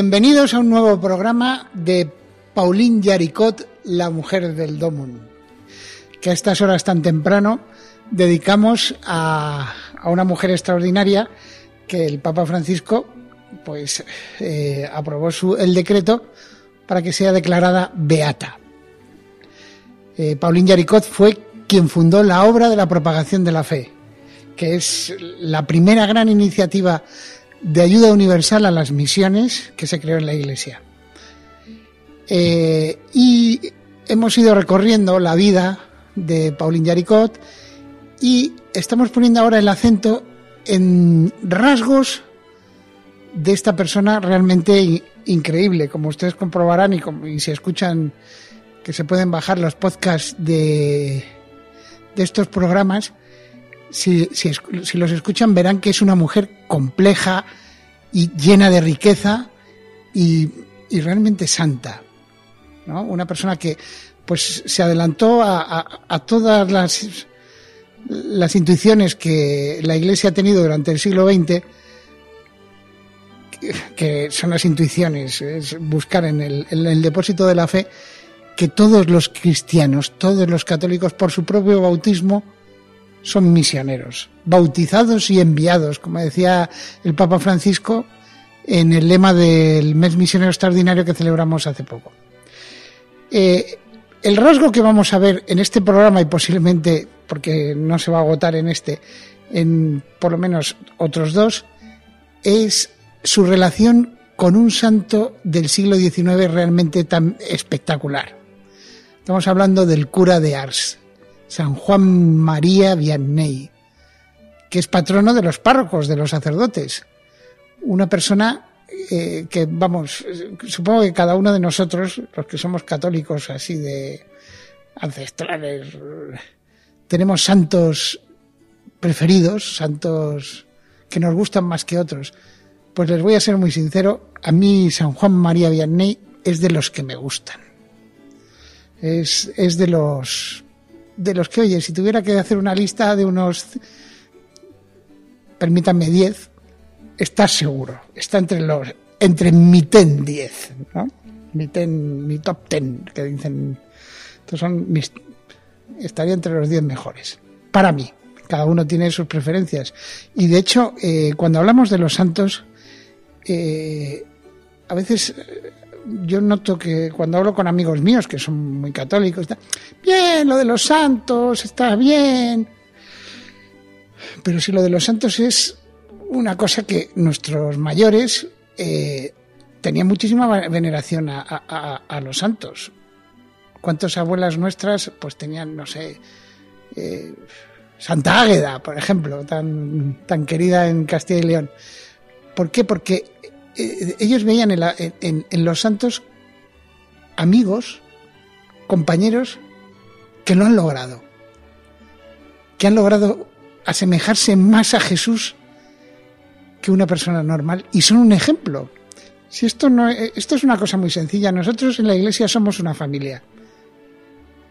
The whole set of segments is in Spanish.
Bienvenidos a un nuevo programa de Pauline Yaricot, la mujer del Domun, que a estas horas tan temprano dedicamos a, una mujer extraordinaria que el Papa Francisco pues eh, aprobó su, el decreto para que sea declarada beata. Eh, Pauline Yaricot fue quien fundó la obra de la propagación de la fe, que es la primera gran iniciativa de ayuda universal a las misiones que se creó en la Iglesia. Eh, y hemos ido recorriendo la vida de Pauline Yaricot y estamos poniendo ahora el acento en rasgos de esta persona realmente increíble, como ustedes comprobarán y, como, y si escuchan que se pueden bajar los podcasts de, de estos programas, si, los escuchan verán que es una mujer compleja y llena de riqueza y, realmente santa. ¿no? Una persona que pues se adelantó a, todas las, las intuiciones que la Iglesia ha tenido durante el siglo XX, que, son las intuiciones, es buscar en el, en el depósito de la fe que todos los cristianos, todos los católicos, por su propio bautismo, son misioneros, bautizados y enviados, como decía el Papa Francisco en el lema del mes misionero extraordinario que celebramos hace poco. Eh, el rasgo que vamos a ver en este programa y posiblemente, porque no se va a agotar en este, en por lo menos otros dos, es su relación con un santo del siglo XIX realmente tan espectacular. Estamos hablando del cura de Ars, San Juan María Vianney, que es patrono de los párrocos, de los sacerdotes. Una persona eh, que, vamos, supongo que cada uno de nosotros, los que somos católicos así de ancestrales, tenemos santos preferidos, santos que nos gustan más que otros. Pues les voy a ser muy sincero, a mí San Juan María Vianney es de los que me gustan. Es, es de los de los que, oye, si tuviera que hacer una lista de unos, permítanme, 10, está seguro, está entre los, entre mi ten 10, ¿no? Mi ten, mi top ten, que dicen, estos son mis, estaría entre los 10 mejores, para mí. Cada uno tiene sus preferencias. Y de hecho, eh, cuando hablamos de los santos, eh, a veces yo noto que cuando hablo con amigos míos que son muy católicos, bien, lo de los santos está bien, pero si lo de los santos es una cosa que nuestros mayores eh, tenían muchísima veneración a, los santos. ¿Cuántas abuelas nuestras pues tenían, no sé, eh, Santa Águeda, por ejemplo, tan, tan querida en Castilla y León? ¿Por qué? Porque eh, ellos veían en, los santos amigos, compañeros que lo han logrado, que han logrado asemejarse más a Jesús que una persona normal y son un ejemplo. Si esto no eh, esto es una cosa muy sencilla, nosotros en la iglesia somos una familia.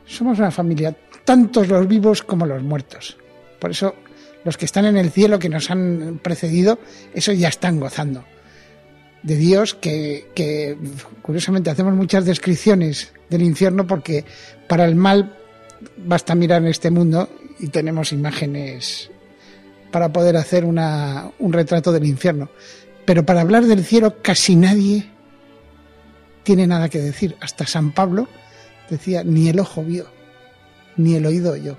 Somos una familia, tantos los vivos como los muertos. Por eso los que están en el cielo que nos han precedido, eso ya están gozando de Dios que, curiosamente hacemos muchas descripciones del infierno porque para el mal basta mirar en este mundo y tenemos imágenes para poder hacer una, un retrato del infierno. Pero para hablar del cielo casi nadie tiene nada que decir. Hasta San Pablo decía, ni el ojo vio, ni el oído oyó.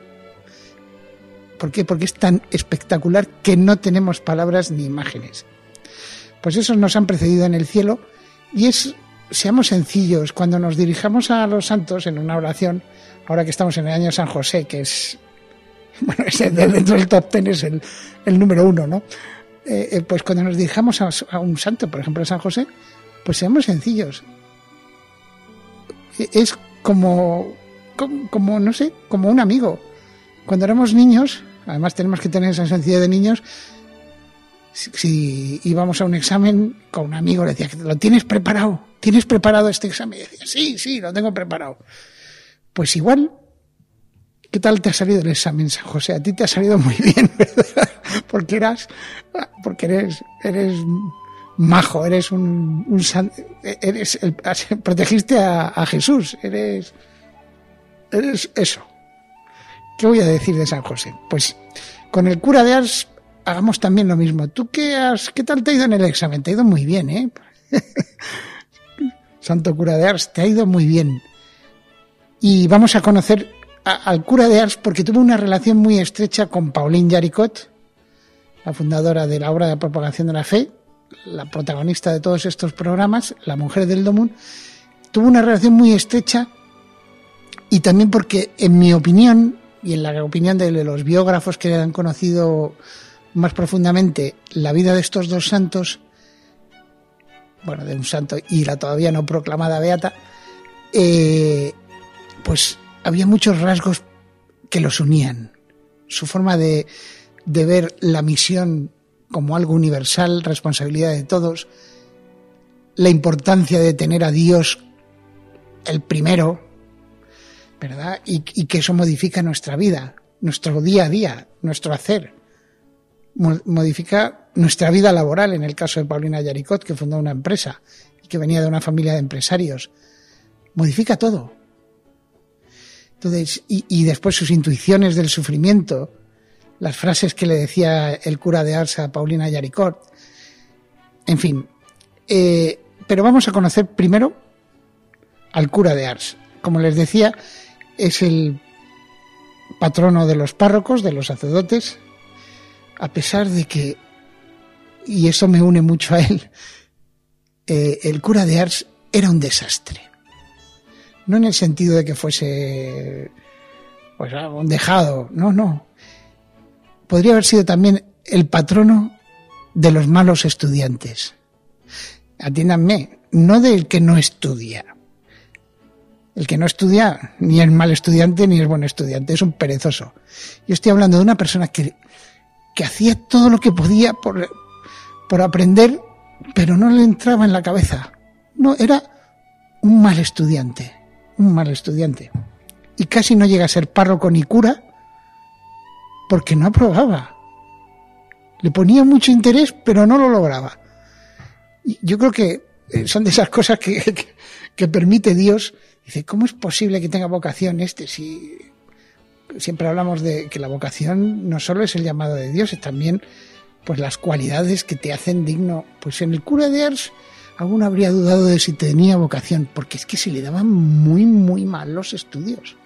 ¿Por qué? Porque es tan espectacular que no tenemos palabras ni imágenes pues esos nos han precedido en el cielo y es, seamos sencillos, cuando nos dirijamos a los santos en una oración, ahora que estamos en el año San José, que es, bueno, dentro del top ten es el, número uno, ¿no? eh, eh, pues cuando nos dirijamos a, un santo, por ejemplo a San José, pues seamos sencillos. E, es como, como, no sé, como un amigo. Cuando éramos niños, además tenemos que tener esa sencillez de niños, si, íbamos a un examen con un amigo, le decía, ¿lo tienes preparado? ¿Tienes preparado este examen? Y decía, sí, sí, lo tengo preparado. Pues igual, ¿qué tal te ha salido el examen, San José? A ti te ha salido muy bien, ¿verdad? Porque eras, porque eres, eres majo, eres un, eres protegiste a, a, Jesús, eres, eres eso. ¿Qué voy a decir de San José? Pues con el cura de Ars hagamos también lo mismo. ¿Tú qué has, qué tal te ha ido en el examen? Te ha ido muy bien, ¿eh? Santo cura de Ars, te ha ido muy bien. Y vamos a conocer al cura de Ars porque tuvo una relación muy estrecha con Pauline Jaricot, la fundadora de la obra de propagación de la fe, la protagonista de todos estos programas, la mujer del Domún, tuvo una relación muy estrecha y también porque, en mi opinión, y en la opinión de los biógrafos que han conocido más profundamente la vida de estos dos santos, bueno, de un santo y la todavía no proclamada beata, eh, pues había muchos rasgos que los unían. Su forma de, de ver la misión como algo universal, responsabilidad de todos, la importancia de tener a Dios el primero, ¿verdad? Y, y, que eso modifica nuestra vida, nuestro día a día, nuestro hacer modifica nuestra vida laboral, en el caso de Paulina Yaricot, que fundó una empresa y que venía de una familia de empresarios. Modifica todo. Entonces, y, después sus intuiciones del sufrimiento, las frases que le decía el cura de Arsa a Paulina Yaricot, en fin. Eh, pero vamos a conocer primero al cura de Ars. Como les decía, es el patrono de los párrocos, de los sacerdotes, a pesar de que, y eso me une mucho a él, eh, el cura de Ars era un desastre. No en el sentido de que fuese pues, un dejado, no, no. Podría haber sido también el patrono de los malos estudiantes. Atiéndanme, no del que no estudia. El que no estudia ni es mal estudiante ni es buen estudiante, es un perezoso. Yo estoy hablando de una persona que que hacía todo lo que podía por, por aprender, pero no le entraba en la cabeza. No, era un mal estudiante, un mal estudiante. Y casi no llega a ser párroco ni cura porque no aprobaba. Le ponía mucho interés, pero no lo lograba. Y yo creo que eh, son de esas cosas que, que, que permite Dios. Dice, ¿cómo es posible que tenga vocación este si siempre hablamos de que la vocación no solo es el llamado de Dios, es también pues las cualidades que te hacen digno. Pues en el cura de Ars alguno habría dudado de si tenía vocación, porque es que se le daban muy, muy mal los estudios.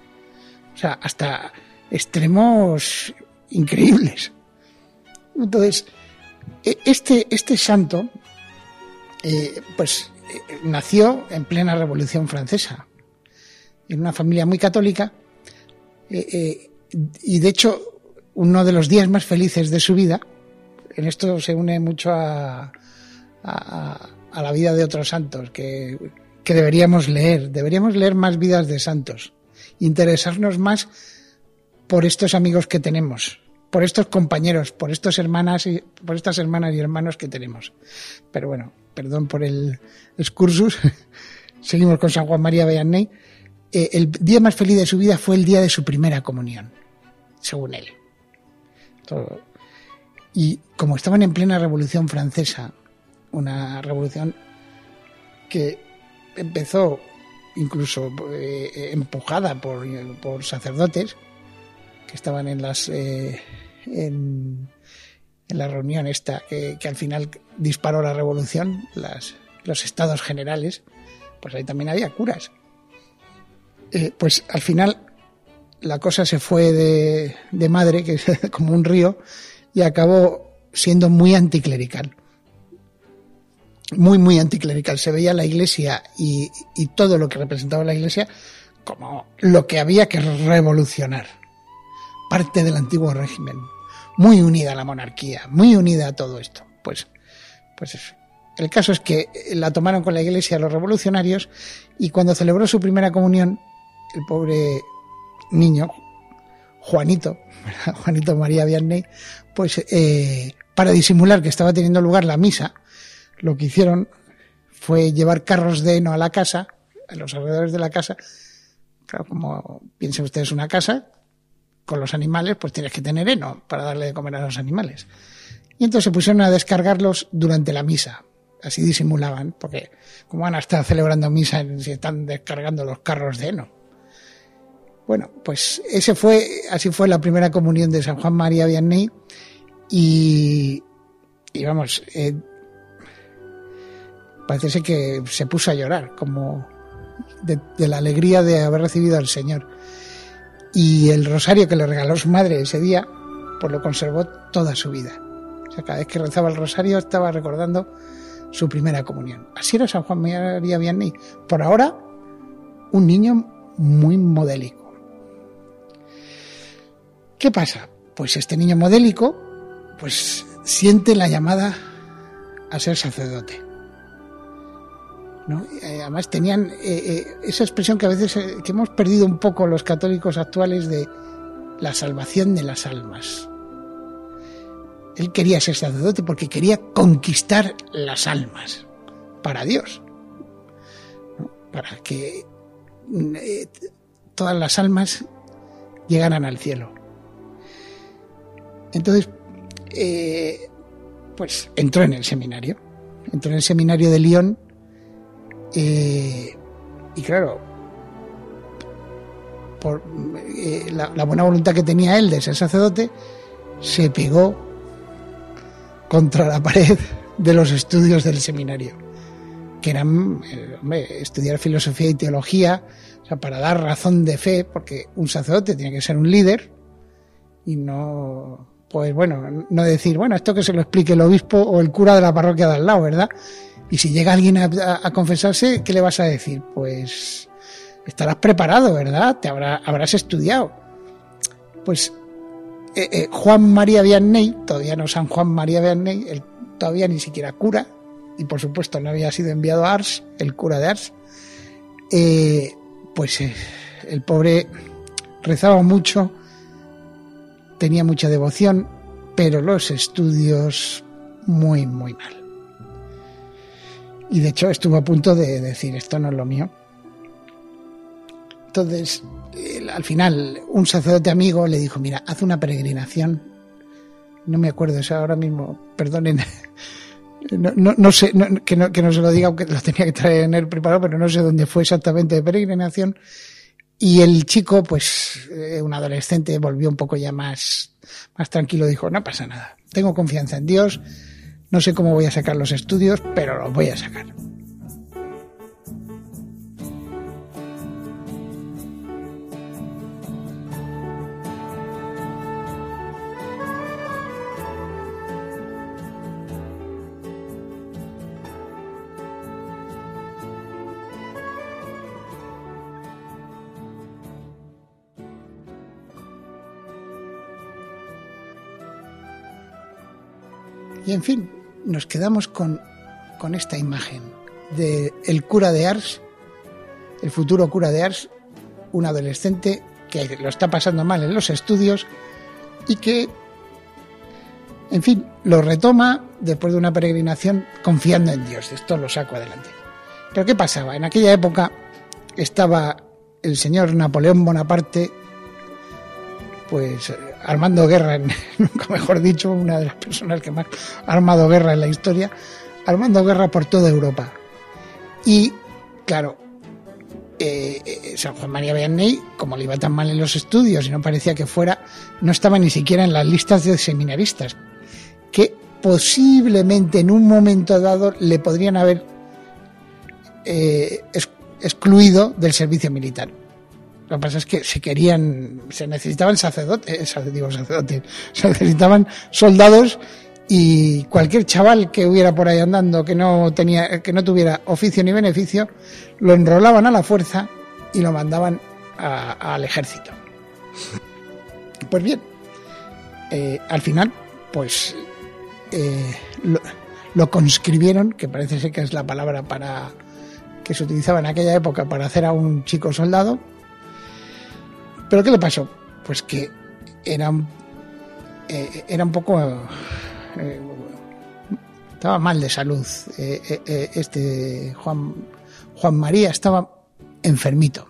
O sea, hasta extremos increíbles. Entonces, e, este, este santo, eh, pues eh, nació en plena Revolución Francesa, en una familia muy católica, eh, eh, y de hecho, uno de los días más felices de su vida, en esto se une mucho a, la vida de otros santos que, deberíamos leer. Deberíamos leer más vidas de santos, interesarnos más por estos amigos que tenemos, por estos compañeros, por estos hermanas y por estas hermanas y hermanos que tenemos. Pero bueno, perdón por el excursus. Seguimos con San Juan María Vianney. Eh, el día más feliz de su vida fue el día de su primera comunión, según él. Y como estaban en plena Revolución Francesa, una revolución que empezó incluso eh, empujada por, sacerdotes que estaban en las eh, en, la reunión esta que, al final disparó la revolución, las, los estados generales, pues ahí también había curas eh, pues al final la cosa se fue de, madre, que es como un río, y acabó siendo muy anticlerical. Muy, muy anticlerical. Se veía la iglesia y, todo lo que representaba la iglesia como lo que había que revolucionar. Parte del antiguo régimen. Muy unida a la monarquía, muy unida a todo esto. Pues, pues. El caso es que la tomaron con la iglesia los revolucionarios y cuando celebró su primera comunión, el pobre niño, Juanito, Juanito María Vianney, pues eh, para disimular que estaba teniendo lugar la misa, lo que hicieron fue llevar carros de heno a la casa, a los alrededores de la casa. Claro, como piensen ustedes una casa, con los animales, pues tienes que tener heno para darle de comer a los animales. Y entonces se pusieron a descargarlos durante la misa, así disimulaban, porque como van a estar celebrando misa si están descargando los carros de heno. Bueno, pues ese fue, así fue la primera comunión de San Juan María Vianney y, vamos, eh, parece que se puso a llorar, como de, de, la alegría de haber recibido al Señor. Y el rosario que le regaló su madre ese día, pues lo conservó toda su vida. O sea, cada vez que rezaba el rosario estaba recordando su primera comunión. Así era San Juan María Vianney. Por ahora, un niño muy modélico. ¿Qué pasa? Pues este niño modélico, pues siente la llamada a ser sacerdote. ¿no? Eh, además tenían eh, eh, esa expresión que a veces que hemos perdido un poco los católicos actuales de la salvación de las almas. Él quería ser sacerdote porque quería conquistar las almas para Dios, para que todas las almas llegaran al cielo. Entonces, eh, pues entró en el seminario, entró en el seminario de Lyon eh, y claro, por la buena voluntad que tenía él de ser sacerdote, se pegó contra la pared de los estudios del seminario, que eran eh, estudiar filosofía y teología, o sea, para dar razón de fe, porque un sacerdote tiene que ser un líder y no, pues bueno, no decir, bueno, esto que se lo explique el obispo o el cura de la parroquia de al lado, ¿verdad? Y si llega alguien a, confesarse, ¿qué le vas a decir? Pues estarás preparado, ¿verdad? Te habrá, habrás estudiado. Pues eh, eh, Juan María Vianney, todavía no San Juan María Vianney, todavía ni siquiera cura, y por supuesto no había sido enviado a Ars, el cura de Ars, eh, pues el pobre rezaba mucho, tenía mucha devoción, pero los estudios muy, muy mal. Y de hecho estuvo a punto de decir, esto no es lo mío. Entonces, al final, un sacerdote amigo le dijo, mira, haz una peregrinación. No me acuerdo eso ahora mismo, perdonen. No, sé, que, no, que no se lo diga, aunque lo tenía que traer en el preparado, pero no sé dónde fue exactamente de peregrinación. Y el chico, pues, eh, un adolescente, volvió un poco ya más, más tranquilo, dijo, no pasa nada, tengo confianza en Dios, no sé cómo voy a sacar los estudios, pero los voy a sacar. Y en fin, nos quedamos con, con esta imagen de el cura de Ars, el futuro cura de Ars, un adolescente que lo está pasando mal en los estudios y que, en fin, lo retoma después de una peregrinación confiando en Dios. Esto lo saco adelante. Pero ¿qué pasaba? En aquella época estaba el señor Napoleón Bonaparte, pues armando guerra, nunca mejor dicho, una de las personas que más ha armado guerra en la historia, armando guerra por toda Europa. Y, claro, eh, eh, San Juan María Vianney, como le iba tan mal en los estudios y no parecía que fuera, no estaba ni siquiera en las listas de seminaristas, que posiblemente en un momento dado le podrían haber eh, excluido del servicio militar. Lo que pasa es que se querían, se necesitaban sacerdotes, eh, digo sacerdotes, se necesitaban soldados y cualquier chaval que hubiera por ahí andando que no tenía, que no tuviera oficio ni beneficio, lo enrolaban a la fuerza y lo mandaban al ejército. Pues bien, eh, al final, pues eh, lo, conscribieron, que parece ser que es la palabra para que se utilizaba en aquella época para hacer a un chico soldado. Pero ¿qué le pasó? Pues que era, eh, era un poco... Eh, estaba mal de salud. este Juan, Juan María estaba enfermito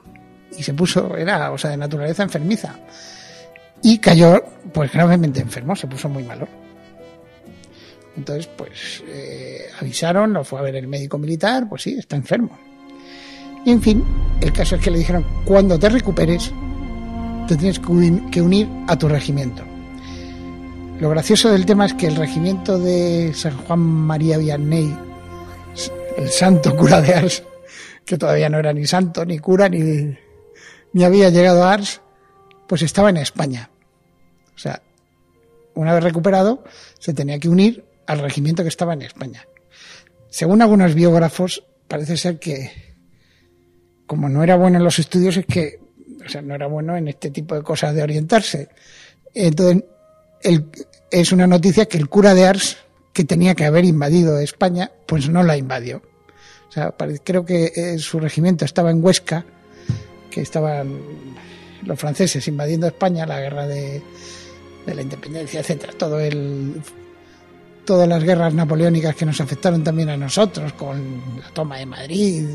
y se puso, era, o sea, de naturaleza enfermiza y cayó pues gravemente enfermo, se puso muy malo. Entonces, pues eh, avisaron, lo fue a ver el médico militar, pues sí, está enfermo. Y en fin, el caso es que le dijeron, cuando te recuperes, te tienes que unir a tu regimiento. Lo gracioso del tema es que el regimiento de San Juan María Vianney, el santo cura de Ars, que todavía no era ni santo, ni cura, ni, ni había llegado a Ars, pues estaba en España. O sea, una vez recuperado, se tenía que unir al regimiento que estaba en España. Según algunos biógrafos, parece ser que, como no era bueno en los estudios, es que, o sea, no era bueno en este tipo de cosas de orientarse. Entonces, es una noticia que el cura de Ars, que tenía que haber invadido España, pues no la invadió. O sea, creo que eh, su regimiento estaba en Huesca, que estaban los franceses invadiendo España, la guerra de, de la independencia, etcétera, todo el todas las guerras napoleónicas que nos afectaron también a nosotros, con la toma de Madrid,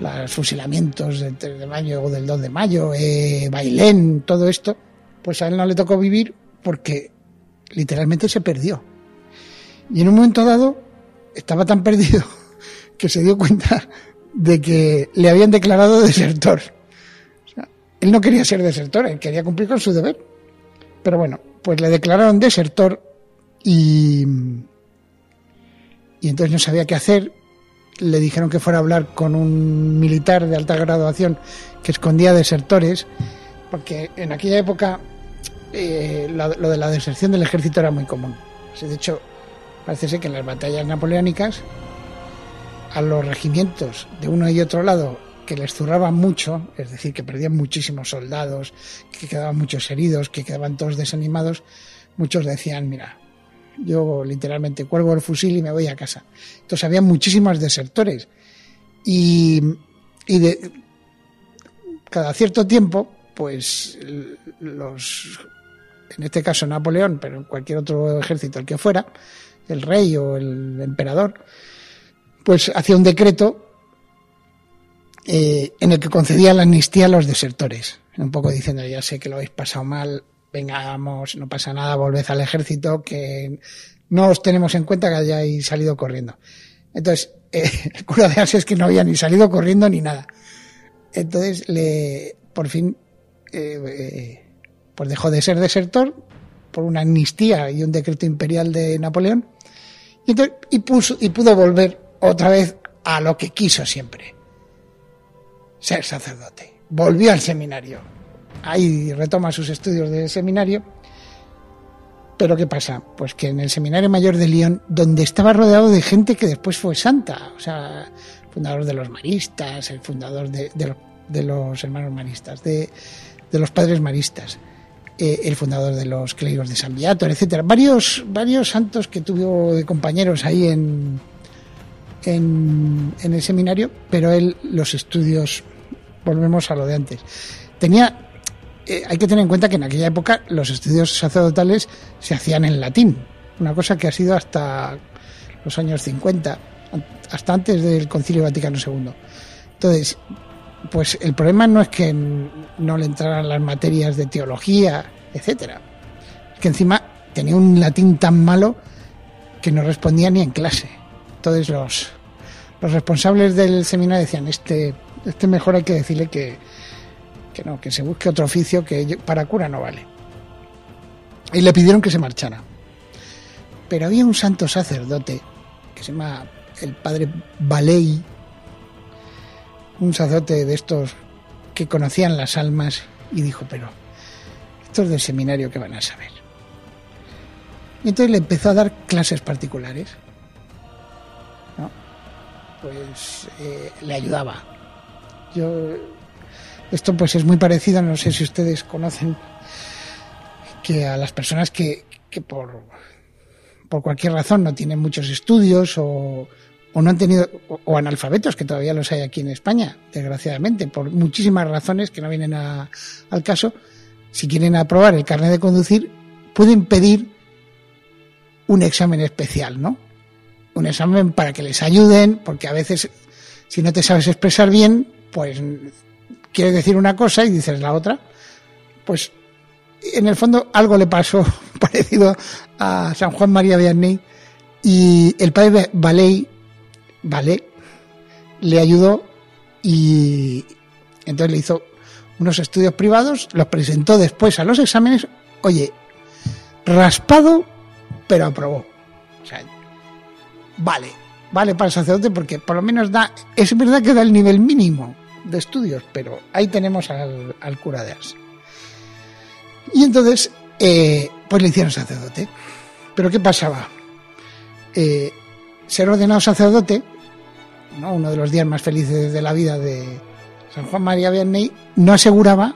los fusilamientos del 3 de mayo o del 2 de mayo, eh, Bailén, todo esto, pues a él no le tocó vivir porque literalmente se perdió. Y en un momento dado estaba tan perdido que se dio cuenta de que le habían declarado desertor. él no quería ser desertor, él quería cumplir con su deber. Pero bueno, pues le declararon desertor y, y entonces no sabía qué hacer. Le dijeron que fuera a hablar con un militar de alta graduación que escondía desertores, porque en aquella época eh, lo, de la deserción del ejército era muy común. De hecho, parece ser que en las batallas napoleónicas a los regimientos de uno y otro lado que les zurraban mucho, es decir, que perdían muchísimos soldados, que quedaban muchos heridos, que quedaban todos desanimados, muchos decían, mira, yo literalmente cuelgo el fusil y me voy a casa. Entonces había muchísimos desertores. Y, y de cada cierto tiempo, pues los, en este caso Napoleón, pero en cualquier otro ejército, el que fuera, el rey o el emperador, pues hacía un decreto eh, en el que concedía la amnistía a los desertores, un poco diciendo, ya sé que lo habéis pasado mal, vengamos, no pasa nada, volved al ejército, que no os tenemos en cuenta que hayáis salido corriendo. Entonces, eh, el cura de Ars es que no había ni salido corriendo ni nada. Entonces, le, por fin, eh, eh, pues dejó de ser desertor por una amnistía y un decreto imperial de Napoleón y, y, puso, y pudo volver otra vez a lo que quiso siempre, ser sacerdote. Volvió al seminario ahí retoma sus estudios de seminario. Pero ¿qué pasa? Pues que en el Seminario Mayor de Lyon, donde estaba rodeado de gente que después fue santa, o sea, fundador de los maristas, el fundador de, los hermanos maristas, de, los padres maristas, eh, el fundador de los clérigos de San Beato, etcétera, varios, varios santos que tuvo de compañeros ahí en, en, en el seminario, pero él los estudios, volvemos a lo de antes, tenía eh, hay que tener en cuenta que en aquella época los estudios sacerdotales se hacían en latín, una cosa que ha sido hasta los años 50, hasta antes del Concilio Vaticano II. Entonces, pues el problema no es que no le entraran las materias de teología, etcétera, es que encima tenía un latín tan malo que no respondía ni en clase. Entonces los, los responsables del seminario decían, este, este mejor hay que decirle que, que no, que se busque otro oficio que para cura no vale. Y le pidieron que se marchara. Pero había un santo sacerdote que se llama el padre Valei, un sacerdote de estos que conocían las almas y dijo, pero estos del seminario que van a saber. Y entonces le empezó a dar clases particulares. Pues eh, le ayudaba. Yo esto pues es muy parecido, no sé si ustedes conocen, que a las personas que, que por, por cualquier razón no tienen muchos estudios o, o no han tenido, o, analfabetos, que todavía los hay aquí en España, desgraciadamente, por muchísimas razones que no vienen a, al caso, si quieren aprobar el carnet de conducir, pueden pedir un examen especial, ¿no? Un examen para que les ayuden, porque a veces, si no te sabes expresar bien, pues quieres decir una cosa y dices la otra. Pues en el fondo algo le pasó parecido a San Juan María Vianney y el padre Valey ¿vale? Le ayudó y entonces le hizo unos estudios privados, los presentó después a los exámenes, oye, raspado, pero aprobó. O sea, vale, vale para el sacerdote porque por lo menos da, es verdad que da el nivel mínimo de estudios, pero ahí tenemos al, cura de Ars. Y entonces, eh, pues le hicieron sacerdote. Pero ¿qué pasaba? Eh, ser ordenado sacerdote, uno de los días más felices de la vida de San Juan María Vianney, no aseguraba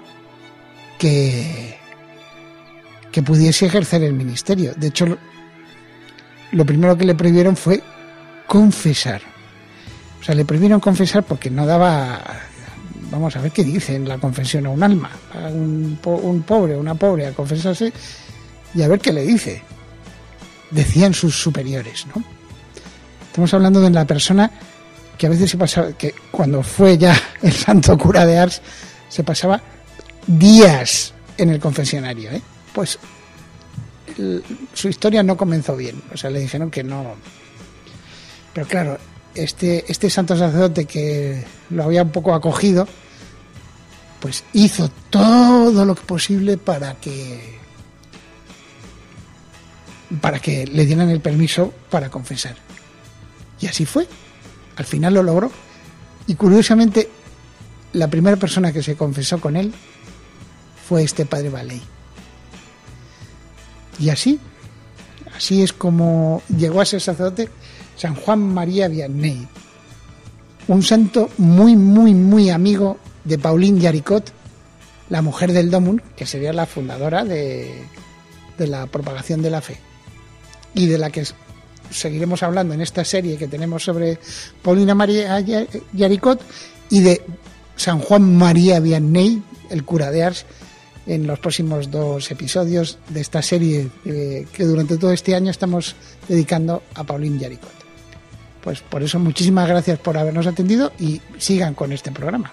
que, que pudiese ejercer el ministerio. De hecho, lo primero que le prohibieron fue confesar. O sea, le prohibieron confesar porque no daba, vamos a ver qué dice en la confesión a un alma, a un, un pobre, una pobre, a confesarse y a ver qué le dice. Decían sus superiores, ¿no? Estamos hablando de la persona que a veces se pasaba, que cuando fue ya el santo cura de Ars, se pasaba días en el confesionario. ¿eh? Pues su historia no comenzó bien, o sea, le dijeron que no. Pero claro, este, este santo sacerdote que lo había un poco acogido, pues hizo todo lo posible para que para que le dieran el permiso para confesar. Y así fue. Al final lo logró. Y curiosamente, la primera persona que se confesó con él fue este padre Valey. Y así, así es como llegó a ser sacerdote San Juan María Vianney, un santo muy, muy, muy amigo de Pauline Yaricot, la mujer del Domun, que sería la fundadora de, de la propagación de la fe y de la que seguiremos hablando en esta serie que tenemos sobre Paulina María Yaricot y de San Juan María Vianney, el cura de Ars, en los próximos dos episodios de esta serie eh, que durante todo este año estamos dedicando a Paulina Yaricot. Pues por eso muchísimas gracias por habernos atendido y sigan con este programa.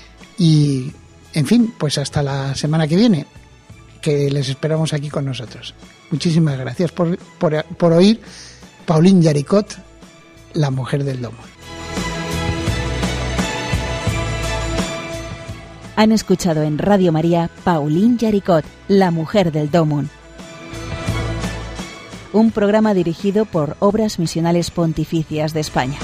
y, en fin, pues hasta la semana que viene, que les esperamos aquí con nosotros. Muchísimas gracias por, por, oír Pauline Yaricot, la mujer del domo. Han escuchado en Radio María Pauline Yaricot, la mujer del Domun. Un programa dirigido por Obras Misionales Pontificias de España.